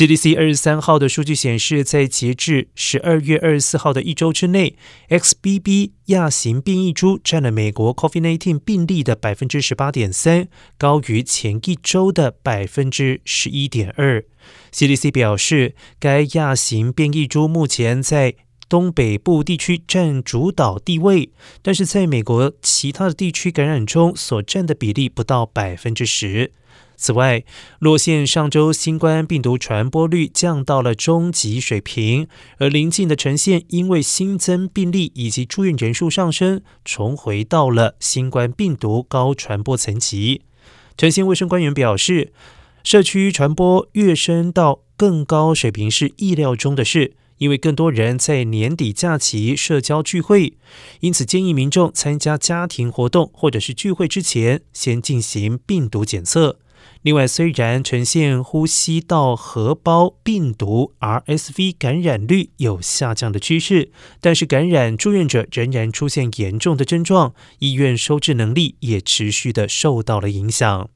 CDC 二十三号的数据显示，在截至十二月二十四号的一周之内，XBB 亚型变异株占了美国 COVID-19 病例的百分之十八点三，高于前一周的百分之十一点二。CDC 表示，该亚型变异株目前在东北部地区占主导地位，但是在美国其他的地区感染中所占的比例不到百分之十。此外，洛县上周新冠病毒传播率降到了中级水平，而邻近的城县因为新增病例以及住院人数上升，重回到了新冠病毒高传播层级。城县卫生官员表示，社区传播跃升到更高水平是意料中的事，因为更多人在年底假期社交聚会，因此建议民众参加家庭活动或者是聚会之前，先进行病毒检测。另外，虽然呈现呼吸道合胞病毒 （RSV） 感染率有下降的趋势，但是感染住院者仍然出现严重的症状，医院收治能力也持续的受到了影响。